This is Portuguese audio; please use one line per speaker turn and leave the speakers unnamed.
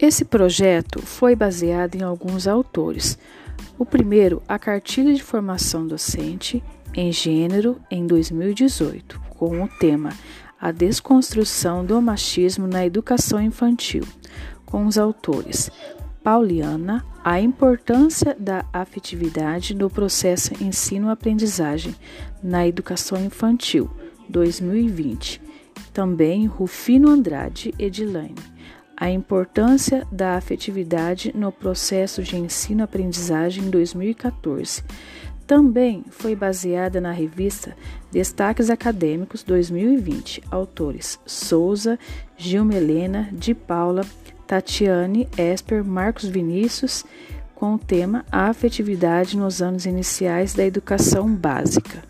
Esse projeto foi baseado em alguns autores. O primeiro, a Cartilha de Formação Docente em Gênero em 2018, com o tema A Desconstrução do Machismo na Educação Infantil, com os autores Pauliana, a importância da afetividade no processo ensino-aprendizagem na educação infantil, 2020. Também Rufino Andrade Edilane, a importância da afetividade no processo de ensino-aprendizagem, 2014. Também foi baseada na revista Destaques Acadêmicos 2020, autores Souza, Gilma Helena, de Paula, Tatiane Esper, Marcos Vinícius, com o tema A afetividade nos anos iniciais da educação básica.